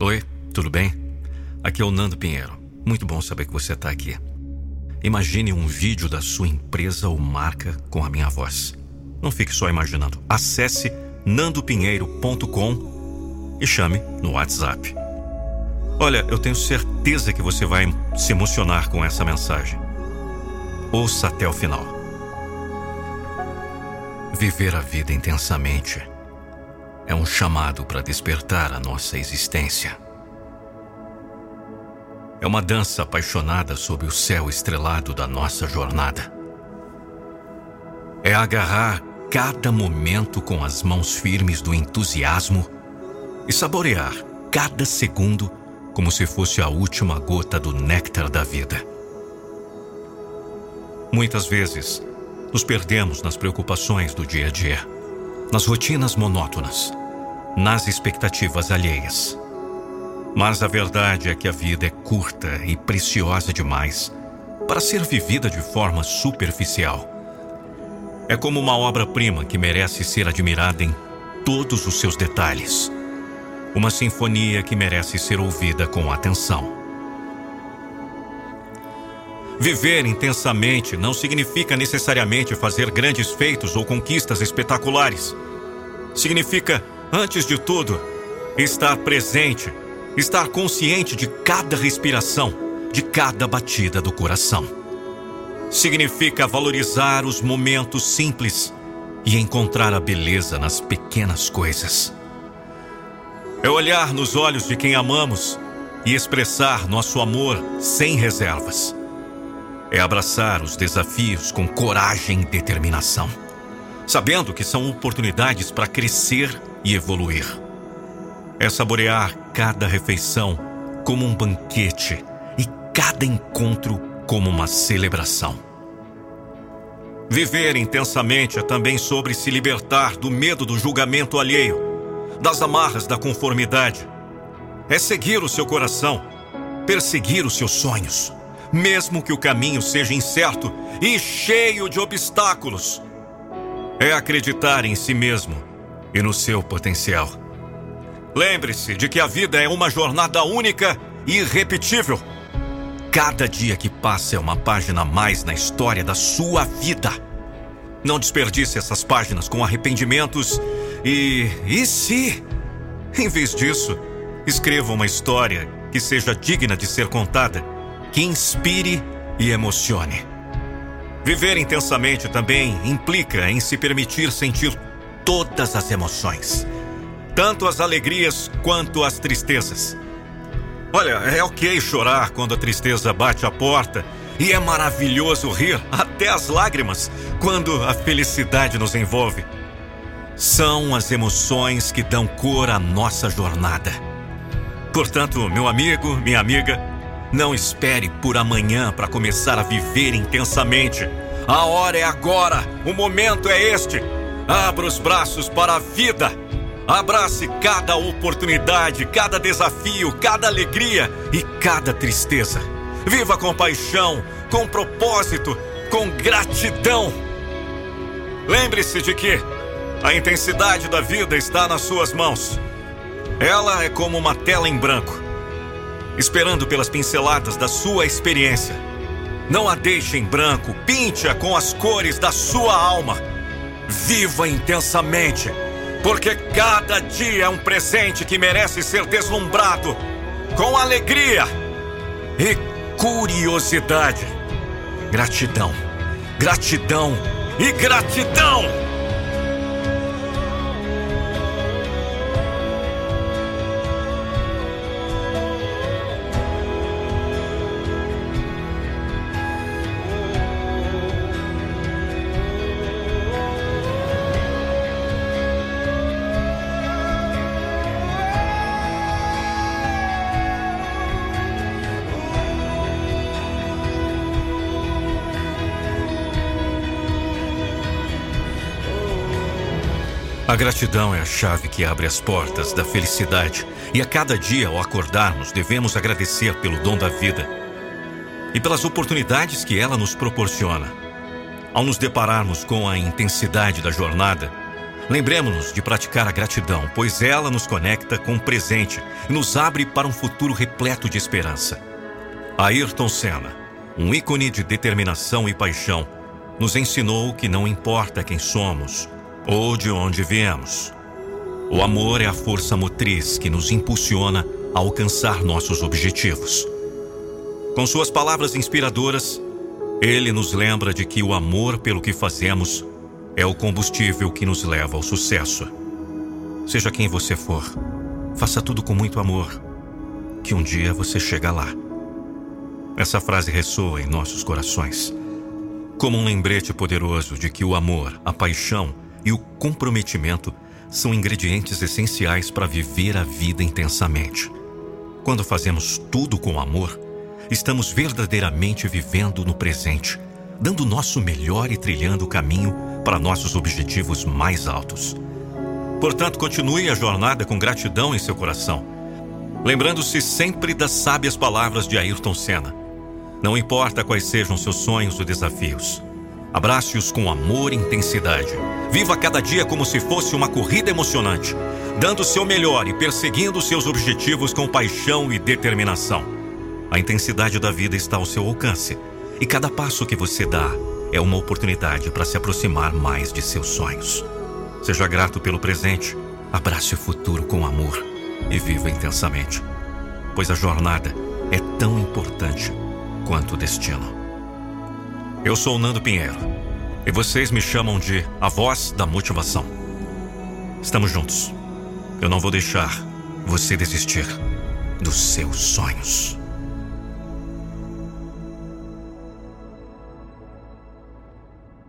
Oi, tudo bem? Aqui é o Nando Pinheiro. Muito bom saber que você está aqui. Imagine um vídeo da sua empresa ou marca com a minha voz. Não fique só imaginando. Acesse nandopinheiro.com e chame no WhatsApp. Olha, eu tenho certeza que você vai se emocionar com essa mensagem. Ouça até o final. Viver a vida intensamente é um chamado para despertar a nossa existência. É uma dança apaixonada sob o céu estrelado da nossa jornada. É agarrar cada momento com as mãos firmes do entusiasmo e saborear cada segundo como se fosse a última gota do néctar da vida. Muitas vezes, nos perdemos nas preocupações do dia a dia, nas rotinas monótonas, nas expectativas alheias. Mas a verdade é que a vida é curta e preciosa demais para ser vivida de forma superficial. É como uma obra-prima que merece ser admirada em todos os seus detalhes. Uma sinfonia que merece ser ouvida com atenção. Viver intensamente não significa necessariamente fazer grandes feitos ou conquistas espetaculares. Significa, antes de tudo, estar presente estar consciente de cada respiração, de cada batida do coração. Significa valorizar os momentos simples e encontrar a beleza nas pequenas coisas. É olhar nos olhos de quem amamos e expressar nosso amor sem reservas. É abraçar os desafios com coragem e determinação, sabendo que são oportunidades para crescer e evoluir é saborear cada refeição como um banquete e cada encontro como uma celebração. Viver intensamente é também sobre se libertar do medo do julgamento alheio, das amarras da conformidade. É seguir o seu coração, perseguir os seus sonhos, mesmo que o caminho seja incerto e cheio de obstáculos. É acreditar em si mesmo e no seu potencial Lembre-se de que a vida é uma jornada única e irrepetível. Cada dia que passa é uma página a mais na história da sua vida. Não desperdice essas páginas com arrependimentos e. e se? Em vez disso, escreva uma história que seja digna de ser contada, que inspire e emocione. Viver intensamente também implica em se permitir sentir todas as emoções tanto as alegrias quanto as tristezas. Olha, é ok chorar quando a tristeza bate a porta e é maravilhoso rir até as lágrimas quando a felicidade nos envolve. São as emoções que dão cor à nossa jornada. Portanto, meu amigo, minha amiga, não espere por amanhã para começar a viver intensamente. A hora é agora, o momento é este. Abra os braços para a vida Abrace cada oportunidade, cada desafio, cada alegria e cada tristeza. Viva com paixão, com propósito, com gratidão. Lembre-se de que a intensidade da vida está nas suas mãos. Ela é como uma tela em branco, esperando pelas pinceladas da sua experiência. Não a deixe em branco, pinte-a com as cores da sua alma. Viva intensamente porque cada dia é um presente que merece ser deslumbrado com alegria e curiosidade. Gratidão, gratidão e gratidão! A gratidão é a chave que abre as portas da felicidade, e a cada dia, ao acordarmos, devemos agradecer pelo dom da vida e pelas oportunidades que ela nos proporciona. Ao nos depararmos com a intensidade da jornada, Lembremos-nos de praticar a gratidão, pois ela nos conecta com o presente e nos abre para um futuro repleto de esperança. Ayrton Senna, um ícone de determinação e paixão, nos ensinou que não importa quem somos ou de onde viemos. O amor é a força motriz que nos impulsiona a alcançar nossos objetivos. Com suas palavras inspiradoras, ele nos lembra de que o amor pelo que fazemos é o combustível que nos leva ao sucesso. Seja quem você for, faça tudo com muito amor, que um dia você chega lá. Essa frase ressoa em nossos corações, como um lembrete poderoso de que o amor, a paixão e o comprometimento são ingredientes essenciais para viver a vida intensamente. Quando fazemos tudo com amor, estamos verdadeiramente vivendo no presente, dando o nosso melhor e trilhando o caminho para nossos objetivos mais altos. Portanto, continue a jornada com gratidão em seu coração, lembrando-se sempre das sábias palavras de Ayrton Senna. Não importa quais sejam seus sonhos ou desafios, abrace-os com amor e intensidade. Viva cada dia como se fosse uma corrida emocionante, dando seu melhor e perseguindo seus objetivos com paixão e determinação. A intensidade da vida está ao seu alcance, e cada passo que você dá é uma oportunidade para se aproximar mais de seus sonhos. Seja grato pelo presente, abrace o futuro com amor e viva intensamente, pois a jornada é tão importante quanto o destino. Eu sou o Nando Pinheiro e vocês me chamam de a voz da motivação. Estamos juntos. Eu não vou deixar você desistir dos seus sonhos.